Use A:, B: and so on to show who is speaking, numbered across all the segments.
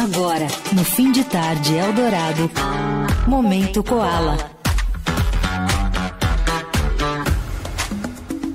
A: Agora, no fim de tarde Eldorado, Momento Koala.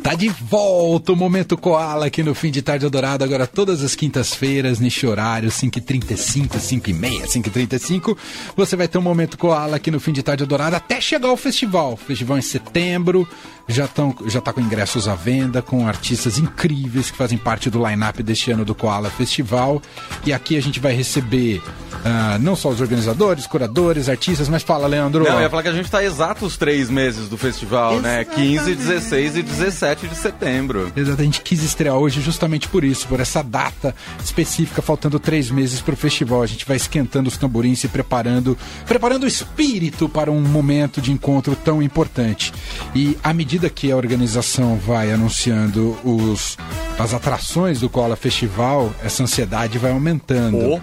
B: Tá de volta o Momento Koala aqui no Fim de Tarde Adorado, agora todas as quintas-feiras, neste horário, 5h35, 5h30, 5h35. Você vai ter um Momento Koala aqui no Fim de Tarde Adorado até chegar ao festival. Festival em setembro, já, tão, já tá com ingressos à venda, com artistas incríveis que fazem parte do line-up deste ano do Koala Festival. E aqui a gente vai receber uh, não só os organizadores, curadores, artistas, mas fala, Leandro.
C: Não, eu ia falar que a gente tá exatos três meses do festival, Exatamente. né? 15, 16 e 17 de setembro.
B: Exato, a gente quis estrear hoje justamente por isso, por essa data específica, faltando três meses para o festival. A gente vai esquentando os tamborins e preparando, preparando o espírito para um momento de encontro tão importante. E à medida que a organização vai anunciando os, as atrações do Cola Festival, essa ansiedade vai aumentando. Oh.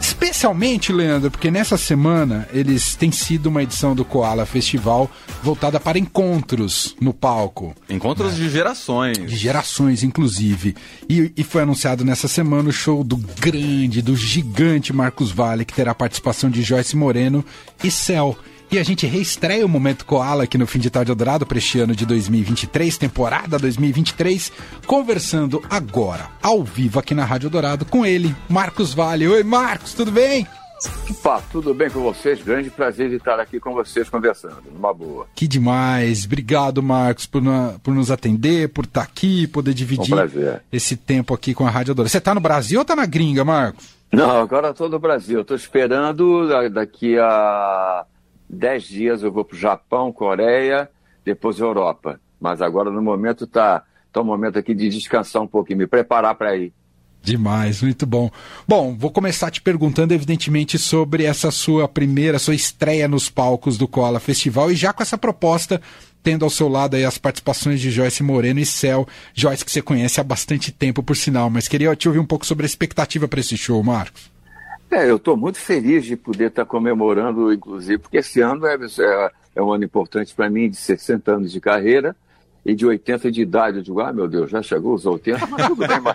B: Especialmente, Leandro, porque nessa semana eles têm sido uma edição do Koala Festival voltada para encontros no palco.
C: Encontros né? de gerações.
B: De gerações, inclusive. E, e, foi anunciado nessa semana o show do grande, do gigante Marcos Vale, que terá participação de Joyce Moreno e Céu. E a gente reestreia o Momento Koala aqui no Fim de Tarde Eldorado para este ano de 2023, temporada 2023, conversando agora, ao vivo aqui na Rádio Dourado, com ele, Marcos Vale. Oi, Marcos, tudo bem?
D: Opa, tudo bem com vocês? Grande prazer de estar aqui com vocês conversando, numa boa.
B: Que demais. Obrigado, Marcos, por, na, por nos atender, por estar aqui, poder dividir um esse tempo aqui com a Rádio Dourado. Você está no Brasil ou está na gringa, Marcos?
D: Não, agora estou no Brasil. Estou esperando daqui a 10 dias eu vou para o Japão, Coreia, depois Europa. Mas agora no momento está tá um momento aqui de descansar um pouquinho, me preparar para ir.
B: Demais, muito bom. Bom, vou começar te perguntando, evidentemente, sobre essa sua primeira, sua estreia nos palcos do Cola Festival e já com essa proposta, tendo ao seu lado aí as participações de Joyce Moreno e Céu. Joyce, que você conhece há bastante tempo, por sinal, mas queria te ouvir um pouco sobre a expectativa para esse show, Marcos.
D: É, eu estou muito feliz de poder estar tá comemorando, inclusive, porque esse ano é, é, é um ano importante para mim, de 60 anos de carreira e de 80 de idade. Eu digo, ah, meu Deus, já chegou os 80, mas tudo bem, mas,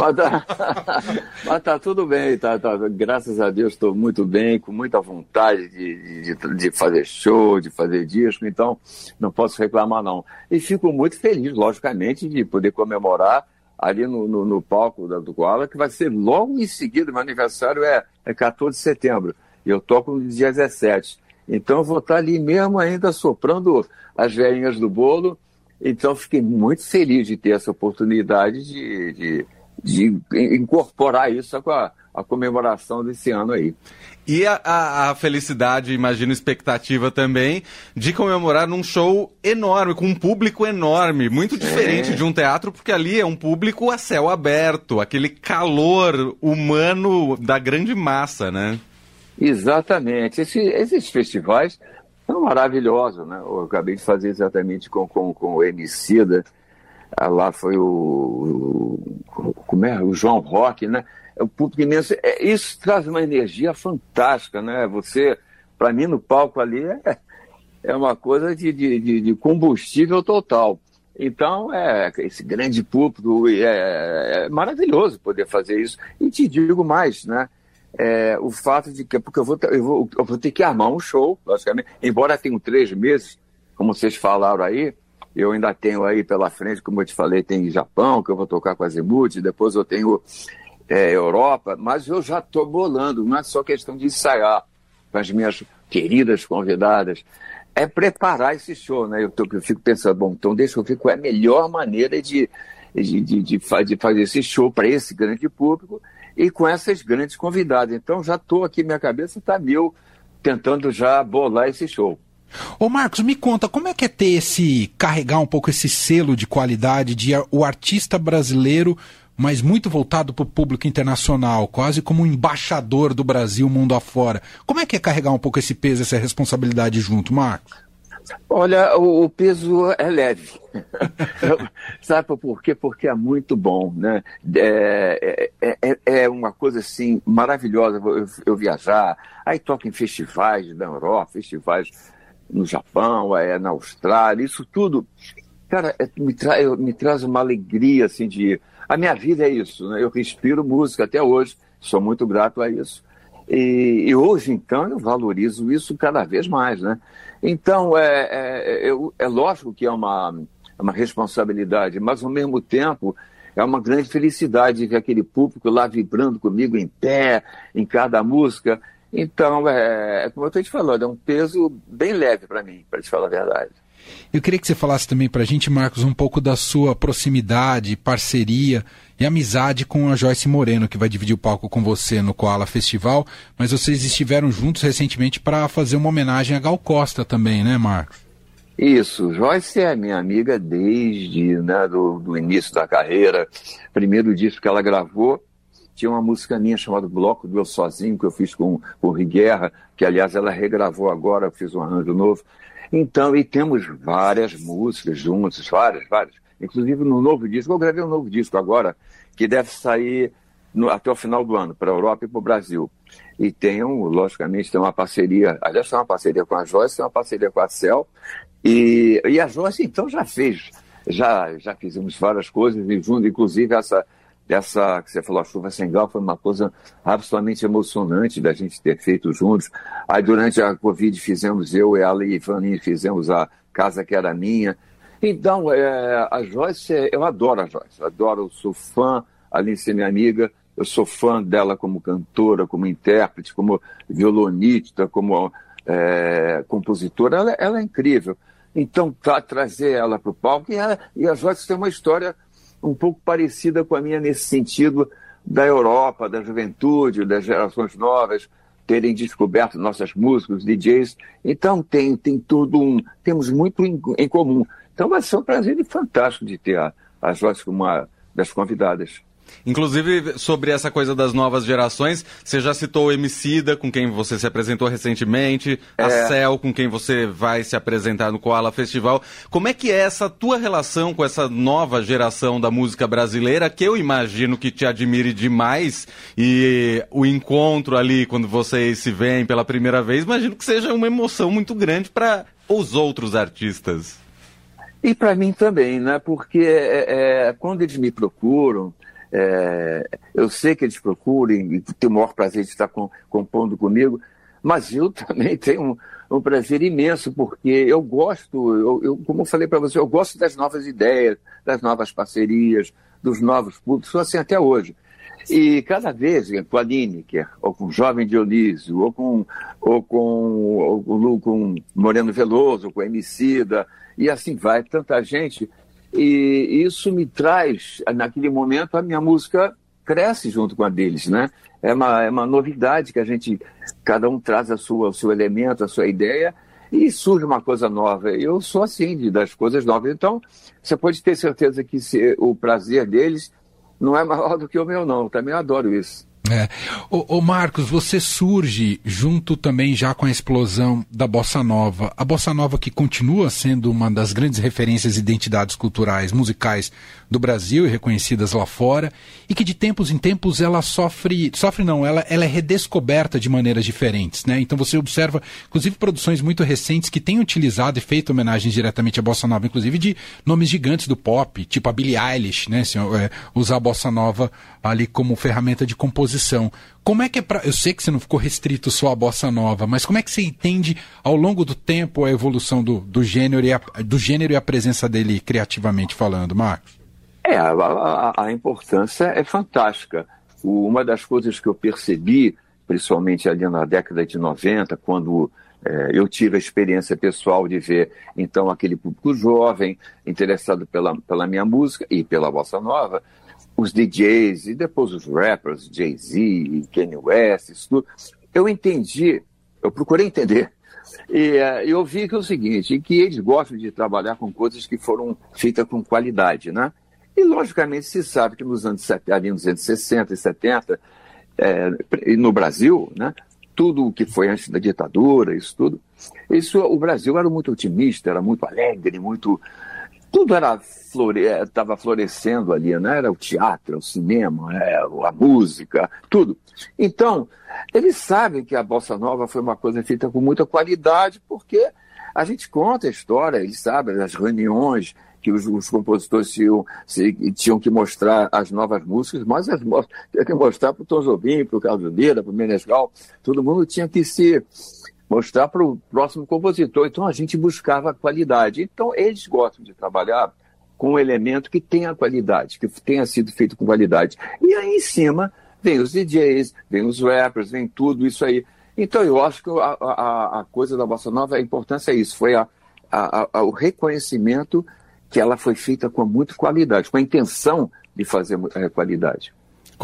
D: mas, tá, mas tá tudo bem, tá, tá, graças a Deus estou muito bem, com muita vontade de, de, de, fazer show, de fazer disco, então não posso reclamar não. E fico muito feliz, logicamente, de poder comemorar ali no, no, no palco da, do Koala, que vai ser logo em seguida, meu aniversário é, é 14 de setembro, e eu toco no dia 17. Então eu vou estar ali mesmo ainda soprando as velhinhas do bolo, então fiquei muito feliz de ter essa oportunidade de, de, de incorporar isso com a, a comemoração desse ano aí.
C: E a, a, a, felicidade, imagino, expectativa também, de comemorar num show enorme, com um público enorme, muito diferente é. de um teatro, porque ali é um público a céu aberto, aquele calor humano da grande massa, né?
D: Exatamente. Esse, esses festivais são maravilhosos, né? Eu acabei de fazer exatamente com, com, com o Emicida, ah, lá foi o, como é? o João Roque, né? É o público imenso. É, isso traz uma energia fantástica, né? Você, para mim, no palco ali é, é uma coisa de, de, de combustível total. Então, é, esse grande público, é, é, maravilhoso poder fazer isso. E te digo mais, né? É, o fato de que, porque eu vou, eu, vou, eu vou ter que armar um show, logicamente, embora tenha três meses, como vocês falaram aí, eu ainda tenho aí pela frente, como eu te falei, tem Japão, que eu vou tocar com a Zemute, depois eu tenho é, Europa, mas eu já estou bolando, não é só questão de ensaiar com as minhas queridas convidadas, é preparar esse show, né? Eu, tô, eu fico pensando, bom, então deixa eu ver qual é a melhor maneira de, de, de, de, de fazer esse show para esse grande público e com essas grandes convidadas. Então já estou aqui, minha cabeça está mil, tentando já bolar esse show.
B: Ô Marcos, me conta, como é que é ter esse, carregar um pouco esse selo de qualidade de o artista brasileiro mas muito voltado para o público internacional, quase como um embaixador do Brasil mundo afora. Como é que é carregar um pouco esse peso, essa responsabilidade junto, Marcos?
D: Olha, o, o peso é leve. Sabe por quê? Porque é muito bom, né? É, é, é, é uma coisa assim maravilhosa eu, eu, viajar. Aí toco em festivais da Europa, festivais no Japão, é, na Austrália, isso tudo, cara, é, me, tra me traz uma alegria assim de a minha vida é isso, né? eu respiro música até hoje, sou muito grato a isso. E, e, hoje, então, eu valorizo isso cada vez mais, né? Então, é, é, é, é lógico que é uma, é uma responsabilidade, mas ao mesmo tempo é uma grande felicidade ver aquele público lá vibrando comigo em pé, em cada música. Então, é, é como eu estou te falando, é um peso bem leve para mim, para te falar a verdade.
B: Eu queria que você falasse também para a gente, Marcos, um pouco da sua proximidade, parceria e amizade com a Joyce Moreno, que vai dividir o palco com você no Koala Festival. Mas vocês estiveram juntos recentemente para fazer uma homenagem a Gal Costa também, né, Marcos?
D: Isso, Joyce é minha amiga desde né, do, do início da carreira. Primeiro disco que ela gravou, tinha uma música minha chamada Bloco do Eu Sozinho, que eu fiz com, com o Riguerra, que aliás ela regravou agora, eu fiz um arranjo novo. Então, e temos várias músicas juntos, várias, várias. Inclusive no novo disco, eu gravei um novo disco agora, que deve sair no, até o final do ano, para a Europa e para o Brasil. E tem, um, logicamente, tem uma parceria, aliás, tem uma parceria com a Joyce, tem uma parceria com a Cel, e, e a Joyce, então, já fez, já, já fizemos várias coisas, junto, inclusive, essa, essa que você falou, a chuva sem gal, foi uma coisa absolutamente emocionante da gente ter feito juntos. Aí durante a Covid fizemos, eu, ela e Ivaninho, fizemos a Casa Que Era Minha. Então, é, a Joyce, eu adoro a Joyce, adoro, sou fã, além de ser minha amiga, eu sou fã dela como cantora, como intérprete, como violonista, como é, compositora, ela, ela, é incrível. Então, tá, trazer ela para o palco, e, ela, e a Joyce tem uma história um pouco parecida com a minha nesse sentido da Europa, da juventude, das gerações novas terem descoberto nossas músicas, DJs. Então tem, tem tudo um, temos muito em, em comum. Então vai ser um prazer fantástico de ter a, a Joyce como uma das convidadas.
C: Inclusive, sobre essa coisa das novas gerações, você já citou o Emicida, com quem você se apresentou recentemente, é. a Cel, com quem você vai se apresentar no Koala Festival. Como é que é essa tua relação com essa nova geração da música brasileira, que eu imagino que te admire demais, e o encontro ali, quando vocês se veem pela primeira vez, imagino que seja uma emoção muito grande para os outros artistas.
D: E para mim também, né? Porque é, é, quando eles me procuram, é, eu sei que eles procuram e têm o maior prazer de estar com, compondo comigo, mas eu também tenho um, um prazer imenso, porque eu gosto, eu, eu como eu falei para você, eu gosto das novas ideias, das novas parcerias, dos novos públicos, sou assim até hoje. E cada vez, com a Lineker, ou com o Jovem Dionísio, ou com, ou com, ou com Moreno Veloso, ou com a Emicida, e assim vai, tanta gente e isso me traz, naquele momento, a minha música cresce junto com a deles, né? É uma, é uma novidade que a gente, cada um traz a sua, o seu elemento, a sua ideia, e surge uma coisa nova. Eu sou assim, de, das coisas novas. Então, você pode ter certeza que se, o prazer deles não é maior do que o meu, não. Eu também adoro isso.
B: É. Marcos, você surge junto também já com a explosão da Bossa Nova. A Bossa Nova que continua sendo uma das grandes referências e identidades culturais, musicais do Brasil e reconhecidas lá fora, e que de tempos em tempos ela sofre, sofre não, ela, ela é redescoberta de maneiras diferentes, né? Então você observa, inclusive, produções muito recentes que têm utilizado e feito homenagens diretamente à Bossa Nova, inclusive de nomes gigantes do pop, tipo a Billie Eilish, né? Assim, é, usar a Bossa Nova ali como ferramenta de composição. Como é que é. Eu sei que você não ficou restrito só à bossa nova, mas como é que você entende ao longo do tempo a evolução do, do, gênero, e a, do gênero e a presença dele criativamente falando, Marcos?
D: É, a, a, a importância é fantástica. O, uma das coisas que eu percebi, principalmente ali na década de 90, quando é, eu tive a experiência pessoal de ver, então, aquele público jovem interessado pela, pela minha música e pela bossa nova, os DJs e depois os rappers, Jay-Z, Kanye West, isso tudo, eu entendi, eu procurei entender. E uh, eu vi que é o seguinte, que eles gostam de trabalhar com coisas que foram feitas com qualidade, né? E, logicamente, se sabe que nos anos, ali nos anos 60 e 70, é, no Brasil, né, tudo o que foi antes da ditadura, isso tudo, isso, o Brasil era muito otimista, era muito alegre, muito tudo era estava flore... florescendo ali, né? Era o teatro, o cinema, é, a música, tudo. Então, eles sabem que a Bossa Nova foi uma coisa feita com muita qualidade, porque a gente conta a história, eles sabem, as reuniões que os, os compositores tinham, se, tinham que mostrar as novas músicas, mas as tinha que mostrar para o Tom Jobim, para o Carlos Lira, para o Menescal, todo mundo tinha que se mostrar para o próximo compositor. Então a gente buscava a qualidade. Então eles gostam de trabalhar com um elemento que tenha qualidade, que tenha sido feito com qualidade. E aí em cima vem os DJs, vem os rappers, vem tudo isso aí. Então eu acho que a, a, a coisa da Bossa Nova, a importância é isso, foi a, o reconhecimento que ela foi feita com muita qualidade, com a intenção de fazer é, qualidade.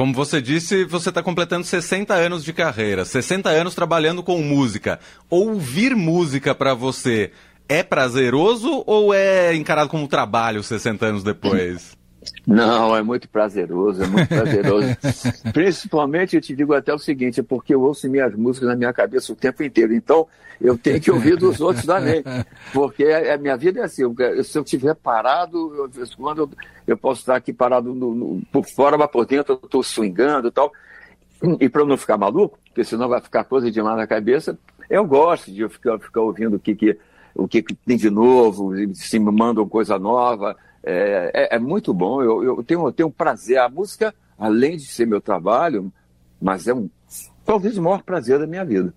C: Como você disse, você está completando 60 anos de carreira, 60 anos trabalhando com música. Ouvir música para você é prazeroso ou é encarado como trabalho 60 anos depois?
D: Não, é muito prazeroso, é muito prazeroso. Principalmente, eu te digo até o seguinte, é porque eu ouço minhas músicas na minha cabeça o tempo inteiro. Então, eu tenho que ouvir dos outros também. Porque a minha vida é assim, se eu estiver parado, eu, quando eu, eu, posso estar aqui parado no, no, por fora, mas por dentro eu estou swingando e tal. E para eu não ficar maluco, porque senão vai ficar coisa demais na cabeça, eu gosto de ficar, ficar ouvindo o que, que, o que, que tem de novo, se me mandam coisa nova. É, é, é, muito bom, eu, eu, tenho, eu tenho prazer. A música, além de ser meu trabalho, mas é um talvez o maior prazer da minha vida.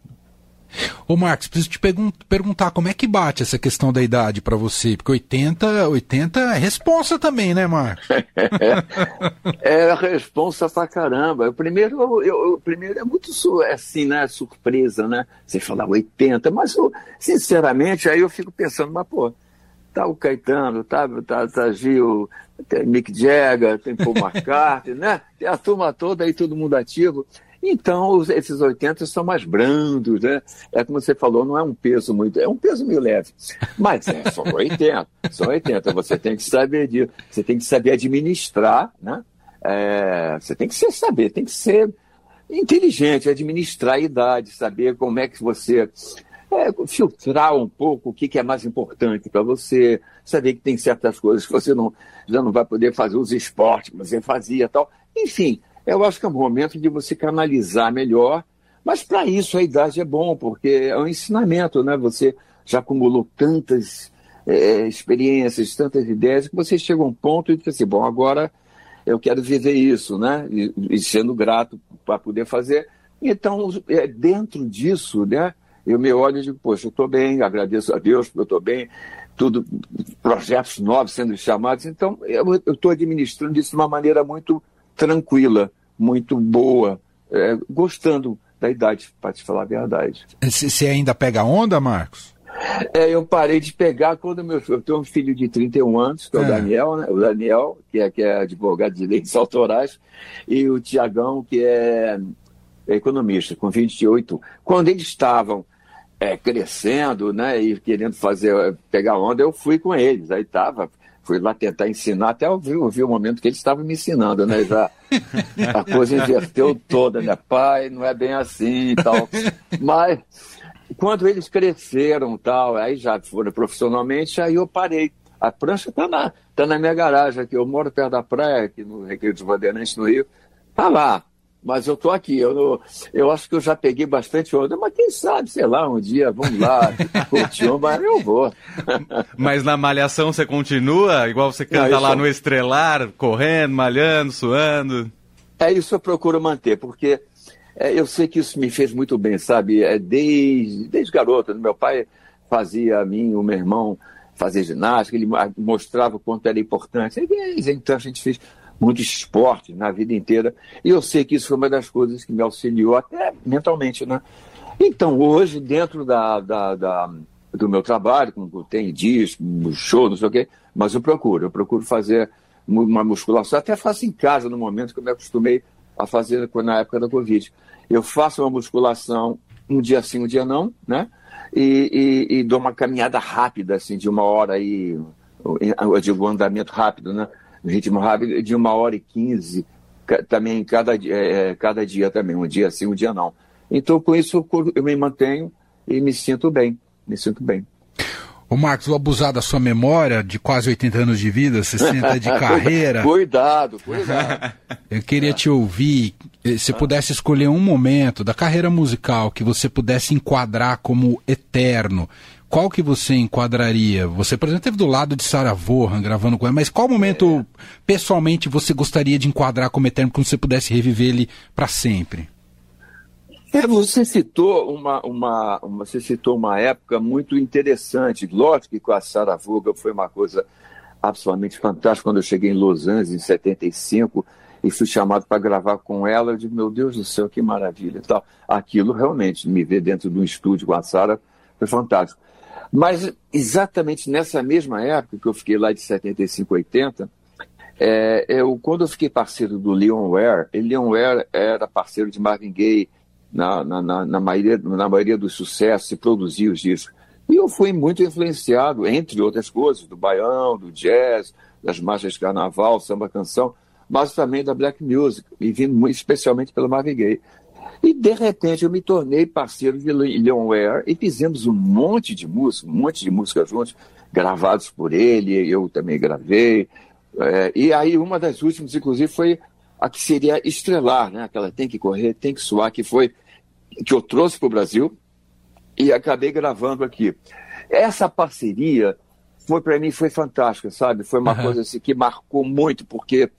B: Ô Marcos, preciso te pergun perguntar como é que bate essa questão da idade para você, porque 80, 80 é responsa também, né, Marcos?
D: é responsa pra caramba. O primeiro, eu, eu, primeiro é muito é assim, né, surpresa, né? Você falar 80, mas eu, sinceramente, aí eu fico pensando, mas pô, tá o Caetano, tá, tá, tá Gil, tem Mick Jagger, tem Paul McCartney, né? Tem a turma toda aí, todo mundo ativo. Então, os, esses 80 são mais brandos, né? É como você falou, não é um peso muito, é um peso meio leve. Mas é só 80, são 80. Você tem que saber disso, você tem que saber administrar, né? É, você tem que ser, saber, tem que ser inteligente, administrar a idade, saber como é que você é, filtrar um pouco o que, que é mais importante para você, saber que tem certas coisas que você não, já não vai poder fazer os esportes que você fazia tal. Enfim, eu acho que é um momento de você canalizar melhor, mas para isso a idade é bom, porque é um ensinamento, né? Você já acumulou tantas é, experiências, tantas ideias, que você chega a um ponto e diz assim, bom, agora eu quero viver isso, né? E, e sendo grato para poder fazer. Então, é, dentro disso, né? Eu me olho e digo, poxa, eu estou bem, agradeço a Deus porque eu estou bem, tudo, projetos novos sendo chamados. Então, eu estou administrando isso de uma maneira muito tranquila, muito boa, é, gostando da idade, para te falar a verdade.
B: Você ainda pega onda, Marcos?
D: É, eu parei de pegar quando meu eu tenho um filho de 31 anos, que é, é. o Daniel, né? O Daniel, que é, que é advogado de leis autorais, e o Tiagão, que é economista, com 28. Quando eles estavam é, crescendo, né, e querendo fazer, pegar onda, eu fui com eles. Aí tava, fui lá tentar ensinar, até ouvi, ouvi o momento que eles estavam me ensinando, né, já a coisa inverteu toda, né, pai, não é bem assim e tal. Mas quando eles cresceram tal, aí já foram profissionalmente, aí eu parei. A prancha está na, tá na minha garagem aqui, eu moro perto da praia, aqui no Recreio dos Bandeirantes, no Rio. Tá lá, mas eu tô aqui. Eu, eu acho que eu já peguei bastante onda, mas quem sabe, sei lá, um dia, vamos lá, curtir uma, eu vou.
C: mas na malhação você continua, igual você canta Não, lá no Estrelar, correndo, malhando, suando?
D: É isso eu procuro manter, porque é, eu sei que isso me fez muito bem, sabe? É, desde, desde garoto, meu pai fazia a mim, o meu irmão, fazer ginástica, ele mostrava o quanto era importante. Então a gente fez muito esporte na vida inteira. E eu sei que isso foi uma das coisas que me auxiliou até mentalmente, né? Então, hoje, dentro da, da, da do meu trabalho, como tem disco, show, não sei o quê, mas eu procuro, eu procuro fazer uma musculação, até faço em casa no momento que eu me acostumei a fazer na época da Covid. Eu faço uma musculação um dia sim, um dia não, né? E, e, e dou uma caminhada rápida, assim, de uma hora aí, eu digo um andamento rápido, né? Ritmo rápido, de uma hora e quinze, também cada, é, é, cada dia também, um dia sim, um dia não. Então, com isso, eu me mantenho e me sinto bem, me sinto bem.
B: Ô Marcos, vou abusar da sua memória de quase 80 anos de vida, 60 de carreira.
D: cuidado, cuidado.
B: Eu queria te ouvir, eh, se pudesse escolher um momento da carreira musical que você pudesse enquadrar como eterno, qual que você enquadraria? Você, por exemplo, esteve do lado de Sarah Vaughan gravando com ela, mas qual momento, é. pessoalmente, você gostaria de enquadrar como eterno, como você pudesse reviver ele para sempre?
D: É, você citou uma, uma, uma, você citou uma época muito interessante. Lógico que com a Sarah Vaughan foi uma coisa absolutamente fantástica. Quando eu cheguei em Los Angeles, em 75, e fui chamado para gravar com ela, eu digo, meu Deus do céu, que maravilha. Tal. Aquilo realmente, me ver dentro de um estúdio com a Sarah, foi fantástico. Mas exatamente nessa mesma época, que eu fiquei lá de 75, 80, é, eu, quando eu fiquei parceiro do Leon Ware, Leon Ware era parceiro de Marvin Gaye na, na, na, na, maioria, na maioria dos sucessos e produzia os discos. E eu fui muito influenciado, entre outras coisas, do baião, do jazz, das marchas de carnaval, samba canção, mas também da black music, e vindo especialmente pelo Marvin Gaye. E, de repente, eu me tornei parceiro de Leon Ware e fizemos um monte de música, um monte de música juntos, gravados por ele, eu também gravei. É, e aí, uma das últimas, inclusive, foi a que seria estrelar, né? Aquela tem que correr, tem que suar, que foi que eu trouxe para o Brasil e acabei gravando aqui. Essa parceria foi para mim foi fantástica, sabe? Foi uma uhum. coisa assim, que marcou muito, porque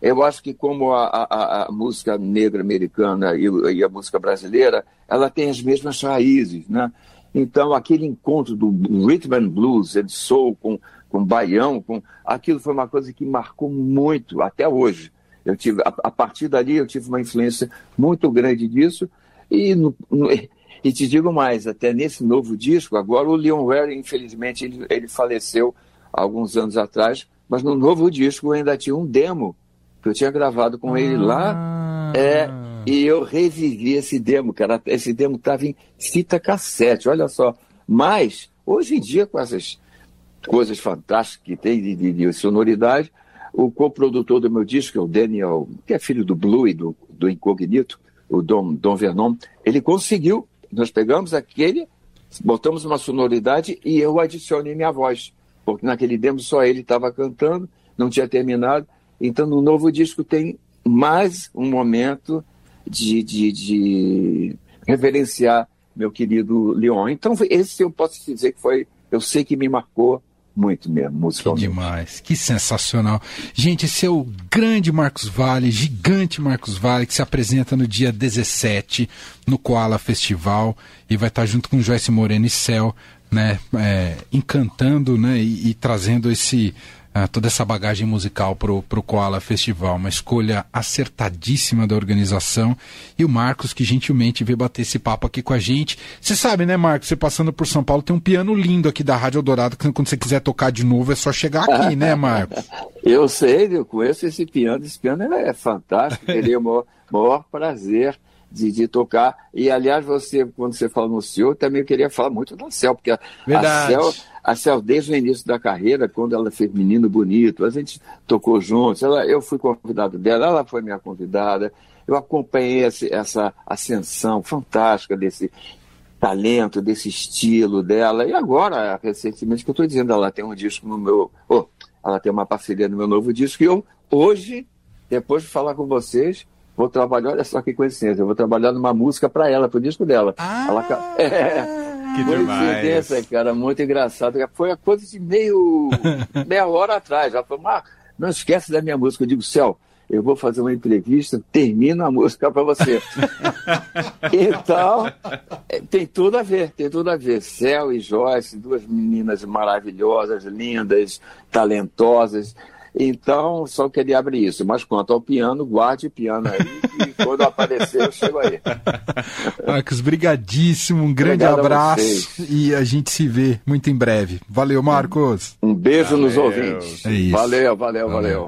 D: eu acho que como a, a, a música negra americana e, e, a música brasileira, ela tem as mesmas raízes, né? Então, aquele encontro do rhythm and blues and soul com, com baião, com, aquilo foi uma coisa que marcou muito, até hoje. Eu tive, a, a partir dali, eu tive uma influência muito grande disso. E, no, no, e te digo mais, até nesse novo disco, agora o Leon Ware, infelizmente, ele, ele faleceu alguns anos atrás, mas no novo disco ainda tinha um demo que eu tinha gravado com ah. ele lá. Ah. É, e eu revivi esse demo, cara. Esse demo estava em fita cassete, olha só. Mas, hoje em dia, com essas coisas fantásticas que tem de, de, de sonoridade, o coprodutor do meu disco, que é o Daniel, que é filho do Blue e do, do Incognito, o Dom, Dom Vernon, ele conseguiu. Nós pegamos aquele, botamos uma sonoridade e eu adicionei minha voz, porque naquele demo só ele estava cantando, não tinha terminado. Então, no novo disco tem mais um momento de, de, de reverenciar meu querido Leon. Então, esse eu posso dizer que foi, eu sei que me marcou muito mesmo, musicalmente.
B: Que demais, que sensacional. Gente, esse é o grande Marcos Vale, gigante Marcos Vale, que se apresenta no dia 17 no Koala Festival e vai estar junto com Joyce Moreno e Céu, né, é, encantando né, e, e trazendo esse ah, toda essa bagagem musical para o Koala Festival. Uma escolha acertadíssima da organização. E o Marcos, que gentilmente veio bater esse papo aqui com a gente. Você sabe, né, Marcos? Você passando por São Paulo, tem um piano lindo aqui da Rádio Eldorado, que quando você quiser tocar de novo é só chegar aqui, né, Marcos?
D: Eu sei, eu conheço esse piano. Esse piano é fantástico. Teria o maior, maior prazer de, de, tocar. E, aliás, você, quando você fala no senhor, também eu queria falar muito da Cel, porque a, a Cel, a Cel, desde o início da carreira, quando ela fez Menino Bonito, a gente tocou juntos, ela, eu fui convidado dela, ela foi minha convidada, eu acompanhei esse, essa ascensão fantástica desse talento, desse estilo dela. E agora, recentemente, que eu estou dizendo, ela tem um disco no meu. Oh, ela tem uma parceria no meu novo disco, e eu, hoje, depois de falar com vocês, vou trabalhar, olha só que coincidência, eu vou trabalhar numa música para ela, pro disco dela.
B: Ah,
D: ela,
B: é, que
D: coincidência, cara, muito engraçado. Foi a coisa de meio, meia hora atrás. Ela falou, ah, não esquece da minha música. Eu digo, Céu, eu vou fazer uma entrevista, termino a música para você. então, é, tem tudo a ver, tem tudo a ver. Céu e Joyce, duas meninas maravilhosas, lindas, talentosas. Então, só queria abrir isso. Mas quanto ao piano, guarde o piano aí e quando aparecer eu chego aí.
B: Marcos, brigadíssimo, um grande Obrigado abraço a e a gente se vê muito em breve. Valeu, Marcos.
D: Um beijo valeu. nos ouvintes. É isso. valeu, valeu. valeu. valeu.